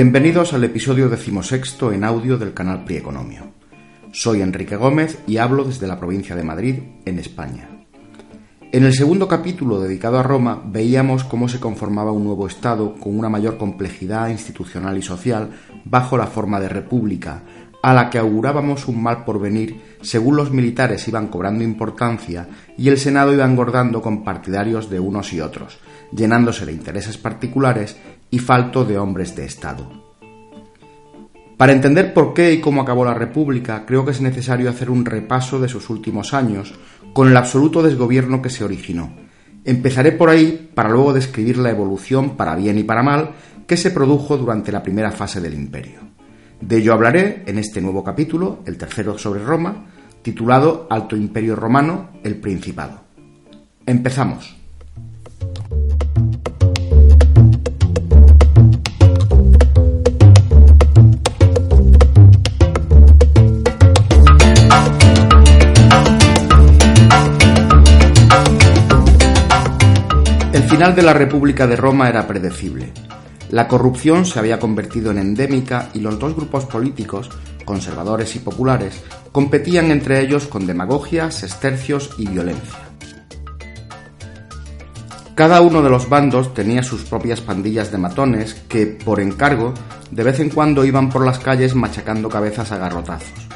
Bienvenidos al episodio decimosexto en audio del canal Prieconomio. Soy Enrique Gómez y hablo desde la provincia de Madrid, en España. En el segundo capítulo dedicado a Roma veíamos cómo se conformaba un nuevo Estado con una mayor complejidad institucional y social bajo la forma de república, a la que augurábamos un mal porvenir según los militares iban cobrando importancia y el Senado iba engordando con partidarios de unos y otros, llenándose de intereses particulares y falto de hombres de Estado. Para entender por qué y cómo acabó la República, creo que es necesario hacer un repaso de sus últimos años, con el absoluto desgobierno que se originó. Empezaré por ahí para luego describir la evolución, para bien y para mal, que se produjo durante la primera fase del imperio. De ello hablaré en este nuevo capítulo, el tercero sobre Roma, titulado Alto Imperio Romano, el Principado. Empezamos. Final de la República de Roma era predecible. La corrupción se había convertido en endémica y los dos grupos políticos, conservadores y populares, competían entre ellos con demagogia, sestercios y violencia. Cada uno de los bandos tenía sus propias pandillas de matones que, por encargo, de vez en cuando iban por las calles machacando cabezas a garrotazos.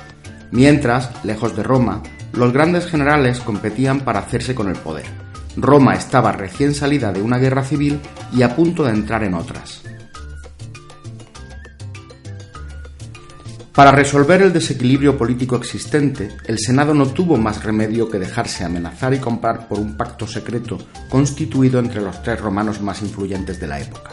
Mientras, lejos de Roma, los grandes generales competían para hacerse con el poder Roma estaba recién salida de una guerra civil y a punto de entrar en otras. Para resolver el desequilibrio político existente, el Senado no tuvo más remedio que dejarse amenazar y comprar por un pacto secreto constituido entre los tres romanos más influyentes de la época,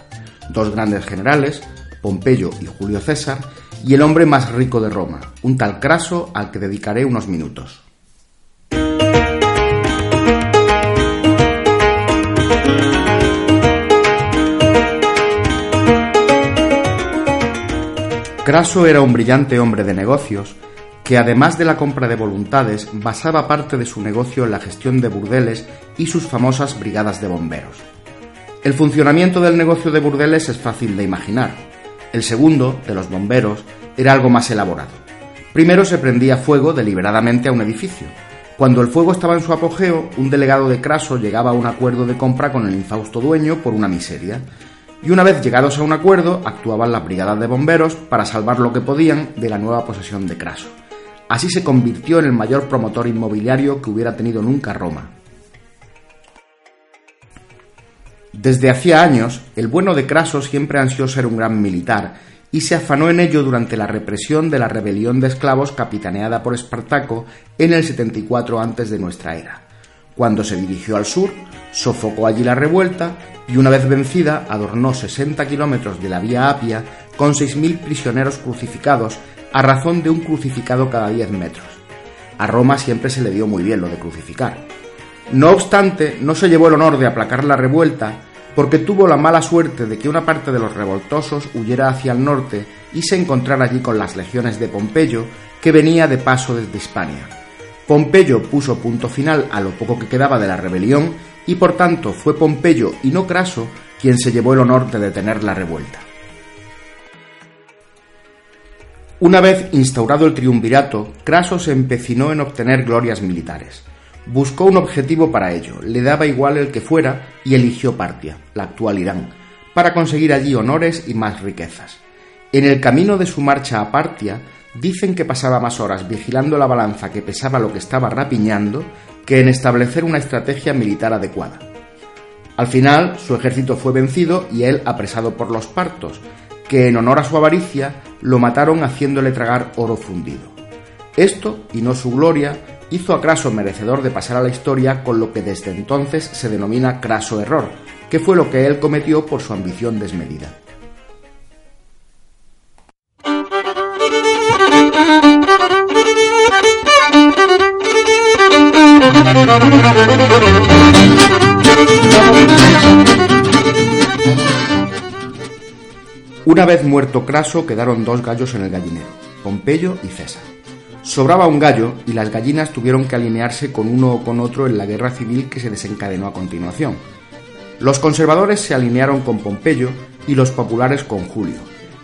dos grandes generales, Pompeyo y Julio César, y el hombre más rico de Roma, un tal Craso al que dedicaré unos minutos. Craso era un brillante hombre de negocios que además de la compra de voluntades basaba parte de su negocio en la gestión de burdeles y sus famosas brigadas de bomberos. El funcionamiento del negocio de burdeles es fácil de imaginar. El segundo, de los bomberos, era algo más elaborado. Primero se prendía fuego deliberadamente a un edificio. Cuando el fuego estaba en su apogeo, un delegado de Craso llegaba a un acuerdo de compra con el infausto dueño por una miseria, y una vez llegados a un acuerdo, actuaban las brigadas de bomberos para salvar lo que podían de la nueva posesión de Craso. Así se convirtió en el mayor promotor inmobiliario que hubiera tenido nunca Roma. Desde hacía años, el bueno de Craso siempre ansió ser un gran militar y se afanó en ello durante la represión de la rebelión de esclavos capitaneada por Espartaco en el 74 antes de nuestra era. Cuando se dirigió al sur, sofocó allí la revuelta y una vez vencida adornó 60 kilómetros de la vía Apia con 6.000 prisioneros crucificados a razón de un crucificado cada 10 metros. A Roma siempre se le dio muy bien lo de crucificar. No obstante, no se llevó el honor de aplacar la revuelta porque tuvo la mala suerte de que una parte de los revoltosos huyera hacia el norte y se encontrara allí con las legiones de Pompeyo que venía de paso desde Hispania. Pompeyo puso punto final a lo poco que quedaba de la rebelión y por tanto fue Pompeyo y no Craso quien se llevó el honor de detener la revuelta. Una vez instaurado el triunvirato, Craso se empecinó en obtener glorias militares. Buscó un objetivo para ello, le daba igual el que fuera y eligió Partia, la actual Irán, para conseguir allí honores y más riquezas. En el camino de su marcha a Partia, Dicen que pasaba más horas vigilando la balanza que pesaba lo que estaba rapiñando que en establecer una estrategia militar adecuada. Al final, su ejército fue vencido y él apresado por los partos, que en honor a su avaricia lo mataron haciéndole tragar oro fundido. Esto, y no su gloria, hizo a Craso merecedor de pasar a la historia con lo que desde entonces se denomina Craso error, que fue lo que él cometió por su ambición desmedida. Una vez muerto Craso quedaron dos gallos en el gallinero, Pompeyo y César. Sobraba un gallo y las gallinas tuvieron que alinearse con uno o con otro en la guerra civil que se desencadenó a continuación. Los conservadores se alinearon con Pompeyo y los populares con Julio,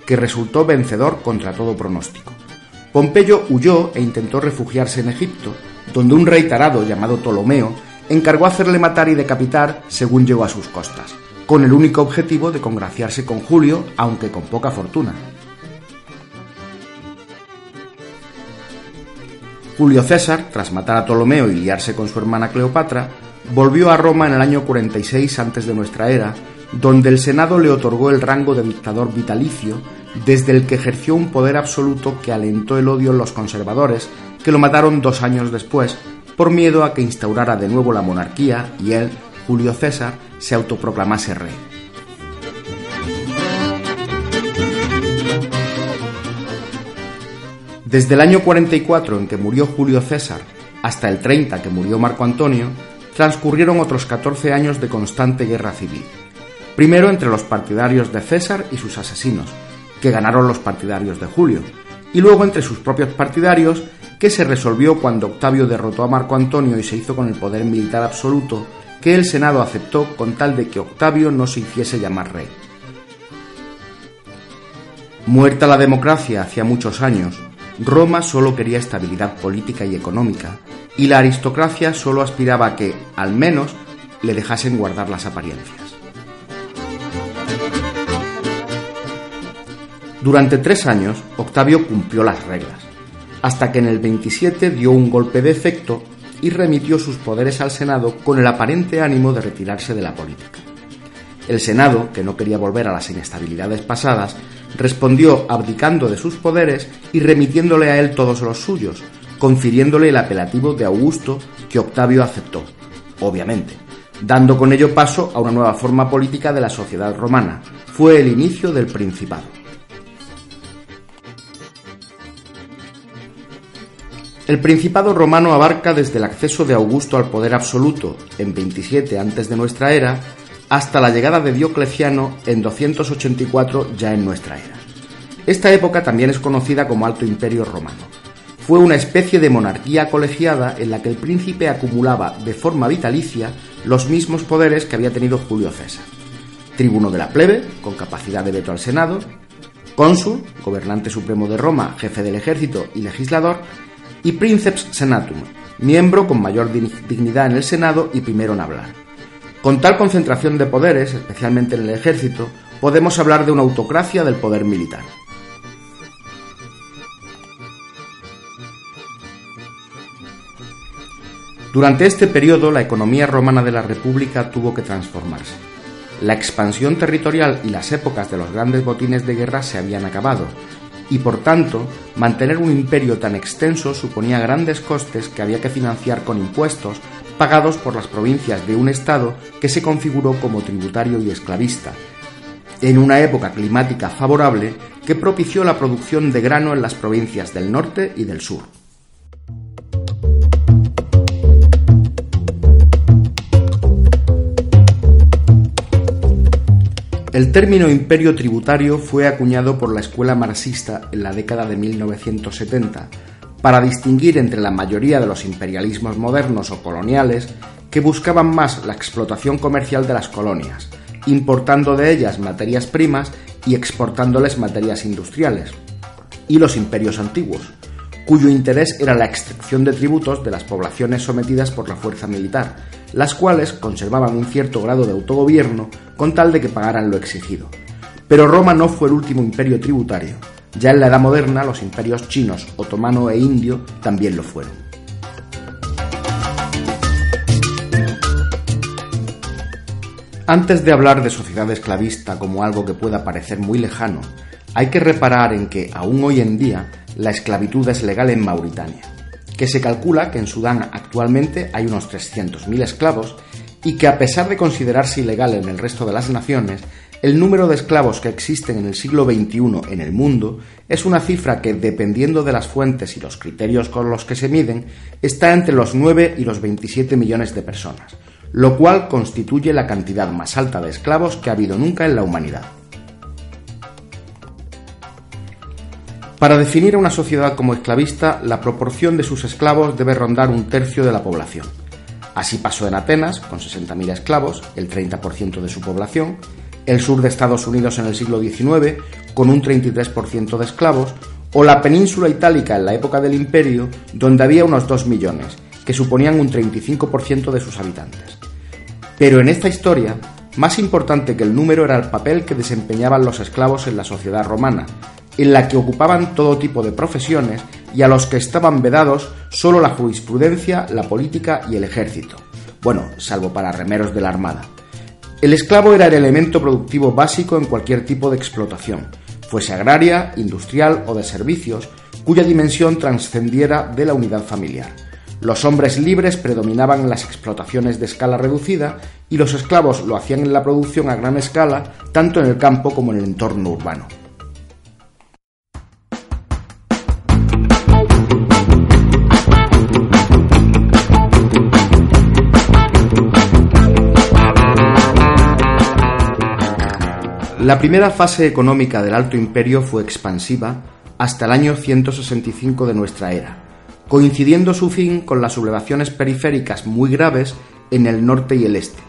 que resultó vencedor contra todo pronóstico. Pompeyo huyó e intentó refugiarse en Egipto, donde un rey tarado llamado Ptolomeo encargó hacerle matar y decapitar según llegó a sus costas, con el único objetivo de congraciarse con Julio, aunque con poca fortuna. Julio César, tras matar a Ptolomeo y liarse con su hermana Cleopatra, volvió a Roma en el año 46 antes de nuestra era, donde el Senado le otorgó el rango de dictador vitalicio, desde el que ejerció un poder absoluto que alentó el odio en los conservadores, que lo mataron dos años después, por miedo a que instaurara de nuevo la monarquía y él, Julio César, se autoproclamase rey. Desde el año 44 en que murió Julio César hasta el 30 que murió Marco Antonio, transcurrieron otros 14 años de constante guerra civil. Primero entre los partidarios de César y sus asesinos, que ganaron los partidarios de Julio, y luego entre sus propios partidarios, que se resolvió cuando Octavio derrotó a Marco Antonio y se hizo con el poder militar absoluto, que el Senado aceptó con tal de que Octavio no se hiciese llamar rey. Muerta la democracia hacía muchos años, Roma solo quería estabilidad política y económica, y la aristocracia solo aspiraba a que, al menos, le dejasen guardar las apariencias. Durante tres años, Octavio cumplió las reglas, hasta que en el 27 dio un golpe de efecto y remitió sus poderes al Senado con el aparente ánimo de retirarse de la política. El Senado, que no quería volver a las inestabilidades pasadas, respondió abdicando de sus poderes y remitiéndole a él todos los suyos, confiriéndole el apelativo de Augusto que Octavio aceptó, obviamente, dando con ello paso a una nueva forma política de la sociedad romana. Fue el inicio del Principado. El Principado romano abarca desde el acceso de Augusto al poder absoluto en 27 antes de nuestra era hasta la llegada de Diocleciano en 284 ya en nuestra era. Esta época también es conocida como Alto Imperio Romano. Fue una especie de monarquía colegiada en la que el príncipe acumulaba de forma vitalicia los mismos poderes que había tenido Julio César. Tribuno de la plebe, con capacidad de veto al Senado, cónsul, gobernante supremo de Roma, jefe del ejército y legislador, y princeps senatum, miembro con mayor dignidad en el Senado y primero en hablar. Con tal concentración de poderes, especialmente en el ejército, podemos hablar de una autocracia del poder militar. Durante este periodo, la economía romana de la República tuvo que transformarse. La expansión territorial y las épocas de los grandes botines de guerra se habían acabado, y por tanto, mantener un imperio tan extenso suponía grandes costes que había que financiar con impuestos pagados por las provincias de un Estado que se configuró como tributario y esclavista, en una época climática favorable que propició la producción de grano en las provincias del norte y del sur. El término imperio tributario fue acuñado por la escuela marxista en la década de 1970 para distinguir entre la mayoría de los imperialismos modernos o coloniales que buscaban más la explotación comercial de las colonias, importando de ellas materias primas y exportándoles materias industriales, y los imperios antiguos, cuyo interés era la extracción de tributos de las poblaciones sometidas por la fuerza militar, las cuales conservaban un cierto grado de autogobierno con tal de que pagaran lo exigido. Pero Roma no fue el último imperio tributario, ya en la Edad Moderna los imperios chinos, otomano e indio también lo fueron. Antes de hablar de sociedad esclavista como algo que pueda parecer muy lejano, hay que reparar en que aún hoy en día la esclavitud es legal en Mauritania, que se calcula que en Sudán actualmente hay unos 300.000 esclavos y que a pesar de considerarse ilegal en el resto de las naciones, el número de esclavos que existen en el siglo XXI en el mundo es una cifra que, dependiendo de las fuentes y los criterios con los que se miden, está entre los 9 y los 27 millones de personas, lo cual constituye la cantidad más alta de esclavos que ha habido nunca en la humanidad. Para definir a una sociedad como esclavista, la proporción de sus esclavos debe rondar un tercio de la población. Así pasó en Atenas, con 60.000 esclavos, el 30% de su población, el sur de Estados Unidos en el siglo XIX, con un 33% de esclavos, o la península itálica en la época del imperio, donde había unos 2 millones, que suponían un 35% de sus habitantes. Pero en esta historia, más importante que el número era el papel que desempeñaban los esclavos en la sociedad romana, en la que ocupaban todo tipo de profesiones y a los que estaban vedados solo la jurisprudencia, la política y el ejército. Bueno, salvo para remeros de la armada. El esclavo era el elemento productivo básico en cualquier tipo de explotación, fuese agraria, industrial o de servicios, cuya dimensión trascendiera de la unidad familiar. Los hombres libres predominaban en las explotaciones de escala reducida y los esclavos lo hacían en la producción a gran escala, tanto en el campo como en el entorno urbano. La primera fase económica del Alto Imperio fue expansiva hasta el año 165 de nuestra era, coincidiendo su fin con las sublevaciones periféricas muy graves en el norte y el este,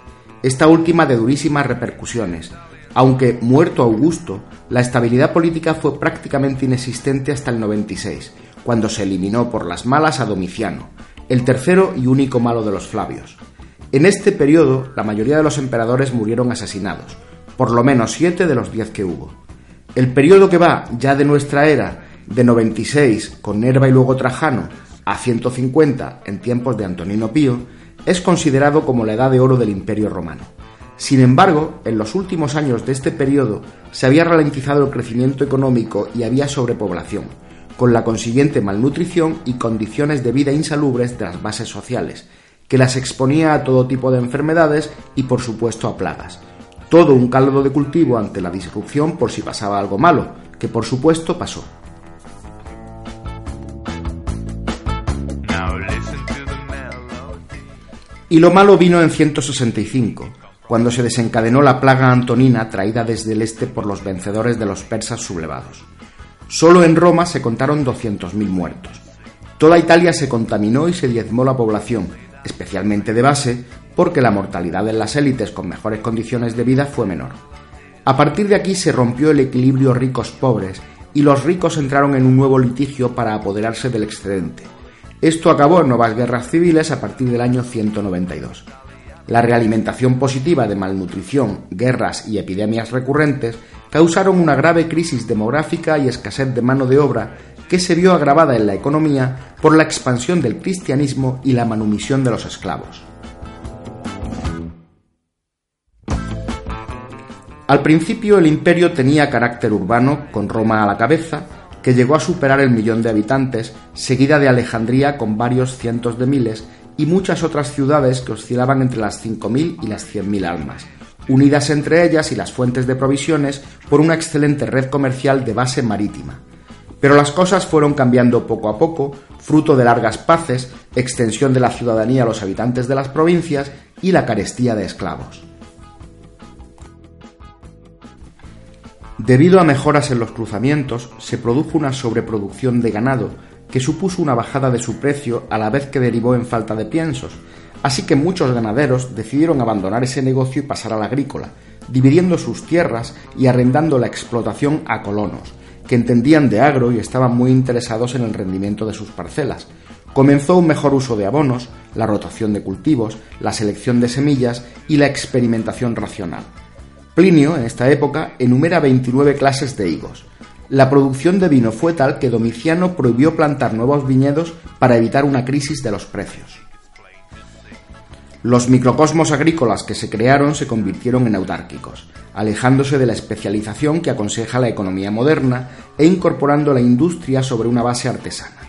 esta última de durísimas repercusiones. Aunque muerto Augusto, la estabilidad política fue prácticamente inexistente hasta el 96, cuando se eliminó por las malas a Domiciano, el tercero y único malo de los Flavios. En este periodo, la mayoría de los emperadores murieron asesinados, por lo menos siete de los diez que hubo. El periodo que va ya de nuestra era, de 96 con Nerva y luego Trajano, a 150 en tiempos de Antonino Pío, es considerado como la edad de oro del Imperio Romano. Sin embargo, en los últimos años de este periodo se había ralentizado el crecimiento económico y había sobrepoblación, con la consiguiente malnutrición y condiciones de vida insalubres de las bases sociales, que las exponía a todo tipo de enfermedades y por supuesto a plagas. Todo un caldo de cultivo ante la disrupción por si pasaba algo malo, que por supuesto pasó. Y lo malo vino en 165, cuando se desencadenó la plaga antonina traída desde el este por los vencedores de los persas sublevados. Solo en Roma se contaron 200.000 muertos. Toda Italia se contaminó y se diezmó la población, especialmente de base, porque la mortalidad en las élites con mejores condiciones de vida fue menor. A partir de aquí se rompió el equilibrio ricos-pobres y los ricos entraron en un nuevo litigio para apoderarse del excedente, esto acabó en nuevas guerras civiles a partir del año 192. La realimentación positiva de malnutrición, guerras y epidemias recurrentes causaron una grave crisis demográfica y escasez de mano de obra que se vio agravada en la economía por la expansión del cristianismo y la manumisión de los esclavos. Al principio el imperio tenía carácter urbano, con Roma a la cabeza, que llegó a superar el millón de habitantes, seguida de Alejandría con varios cientos de miles y muchas otras ciudades que oscilaban entre las 5.000 y las 100.000 almas, unidas entre ellas y las fuentes de provisiones por una excelente red comercial de base marítima. Pero las cosas fueron cambiando poco a poco, fruto de largas paces, extensión de la ciudadanía a los habitantes de las provincias y la carestía de esclavos. Debido a mejoras en los cruzamientos, se produjo una sobreproducción de ganado, que supuso una bajada de su precio a la vez que derivó en falta de piensos, así que muchos ganaderos decidieron abandonar ese negocio y pasar al agrícola, dividiendo sus tierras y arrendando la explotación a colonos, que entendían de agro y estaban muy interesados en el rendimiento de sus parcelas. Comenzó un mejor uso de abonos, la rotación de cultivos, la selección de semillas y la experimentación racional. Plinio, en esta época, enumera 29 clases de higos. La producción de vino fue tal que Domiciano prohibió plantar nuevos viñedos para evitar una crisis de los precios. Los microcosmos agrícolas que se crearon se convirtieron en autárquicos, alejándose de la especialización que aconseja la economía moderna e incorporando la industria sobre una base artesana.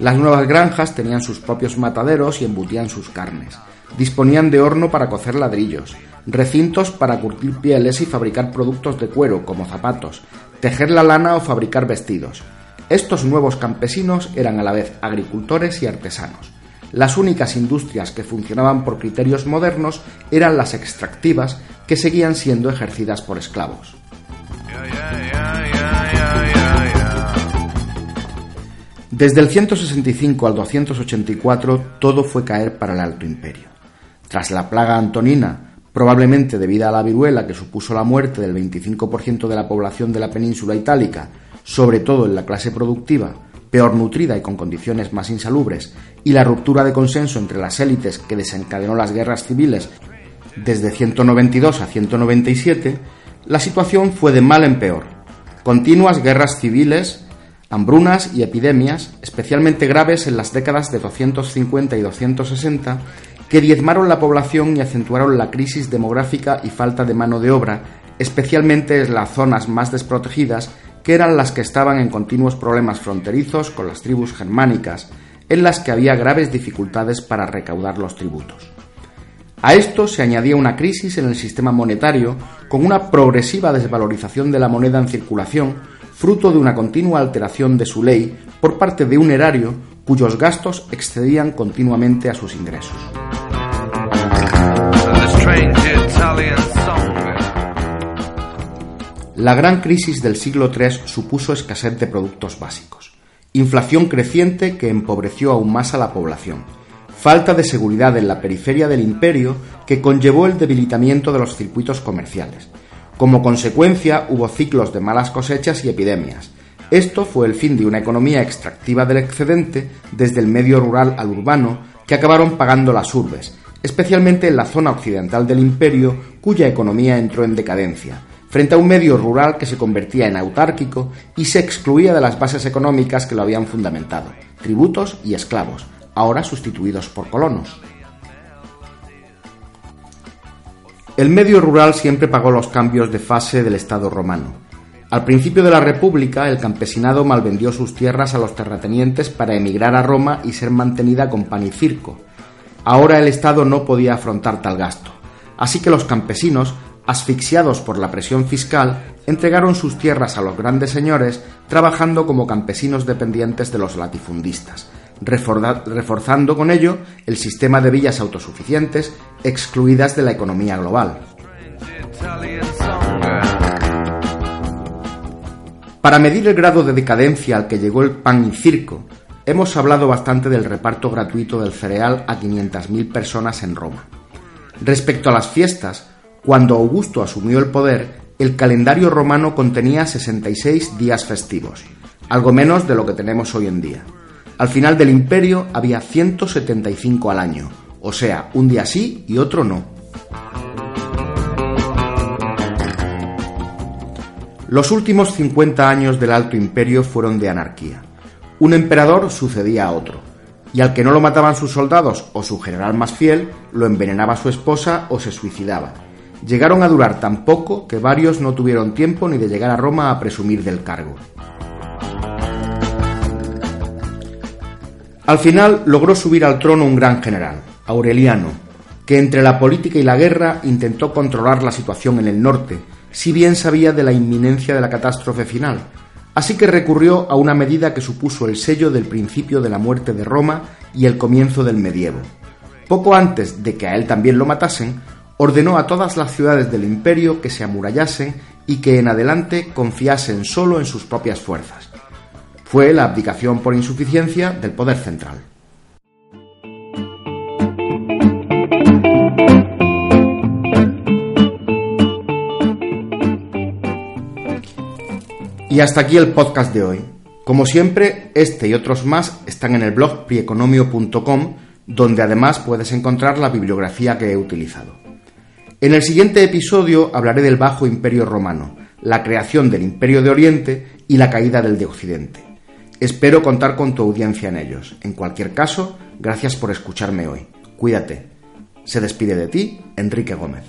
Las nuevas granjas tenían sus propios mataderos y embutían sus carnes. Disponían de horno para cocer ladrillos, recintos para curtir pieles y fabricar productos de cuero como zapatos, tejer la lana o fabricar vestidos. Estos nuevos campesinos eran a la vez agricultores y artesanos. Las únicas industrias que funcionaban por criterios modernos eran las extractivas que seguían siendo ejercidas por esclavos. Desde el 165 al 284 todo fue caer para el Alto Imperio. Tras la plaga antonina, probablemente debida a la viruela que supuso la muerte del 25% de la población de la península itálica, sobre todo en la clase productiva, peor nutrida y con condiciones más insalubres, y la ruptura de consenso entre las élites que desencadenó las guerras civiles desde 192 a 197, la situación fue de mal en peor. Continuas guerras civiles, hambrunas y epidemias, especialmente graves en las décadas de 250 y 260, que diezmaron la población y acentuaron la crisis demográfica y falta de mano de obra, especialmente en las zonas más desprotegidas, que eran las que estaban en continuos problemas fronterizos con las tribus germánicas, en las que había graves dificultades para recaudar los tributos. A esto se añadía una crisis en el sistema monetario, con una progresiva desvalorización de la moneda en circulación, fruto de una continua alteración de su ley por parte de un erario cuyos gastos excedían continuamente a sus ingresos. La gran crisis del siglo III supuso escasez de productos básicos, inflación creciente que empobreció aún más a la población, falta de seguridad en la periferia del imperio que conllevó el debilitamiento de los circuitos comerciales. Como consecuencia hubo ciclos de malas cosechas y epidemias. Esto fue el fin de una economía extractiva del excedente desde el medio rural al urbano que acabaron pagando las urbes, especialmente en la zona occidental del imperio cuya economía entró en decadencia, frente a un medio rural que se convertía en autárquico y se excluía de las bases económicas que lo habían fundamentado, tributos y esclavos, ahora sustituidos por colonos. El medio rural siempre pagó los cambios de fase del Estado romano. Al principio de la República, el campesinado malvendió sus tierras a los terratenientes para emigrar a Roma y ser mantenida con pan y circo. Ahora el Estado no podía afrontar tal gasto, así que los campesinos, asfixiados por la presión fiscal, entregaron sus tierras a los grandes señores, trabajando como campesinos dependientes de los latifundistas, reforzando con ello el sistema de villas autosuficientes excluidas de la economía global. Para medir el grado de decadencia al que llegó el pan y circo, hemos hablado bastante del reparto gratuito del cereal a 500.000 personas en Roma. Respecto a las fiestas, cuando Augusto asumió el poder, el calendario romano contenía 66 días festivos, algo menos de lo que tenemos hoy en día. Al final del imperio había 175 al año, o sea, un día sí y otro no. Los últimos 50 años del Alto Imperio fueron de anarquía. Un emperador sucedía a otro, y al que no lo mataban sus soldados o su general más fiel, lo envenenaba su esposa o se suicidaba. Llegaron a durar tan poco que varios no tuvieron tiempo ni de llegar a Roma a presumir del cargo. Al final logró subir al trono un gran general, Aureliano, que entre la política y la guerra intentó controlar la situación en el norte, si bien sabía de la inminencia de la catástrofe final, así que recurrió a una medida que supuso el sello del principio de la muerte de Roma y el comienzo del medievo. Poco antes de que a él también lo matasen, ordenó a todas las ciudades del imperio que se amurallasen y que en adelante confiasen solo en sus propias fuerzas fue la abdicación por insuficiencia del poder central. Y hasta aquí el podcast de hoy. Como siempre, este y otros más están en el blog prieconomio.com, donde además puedes encontrar la bibliografía que he utilizado. En el siguiente episodio hablaré del Bajo Imperio Romano, la creación del Imperio de Oriente y la caída del de Occidente. Espero contar con tu audiencia en ellos. En cualquier caso, gracias por escucharme hoy. Cuídate. Se despide de ti, Enrique Gómez.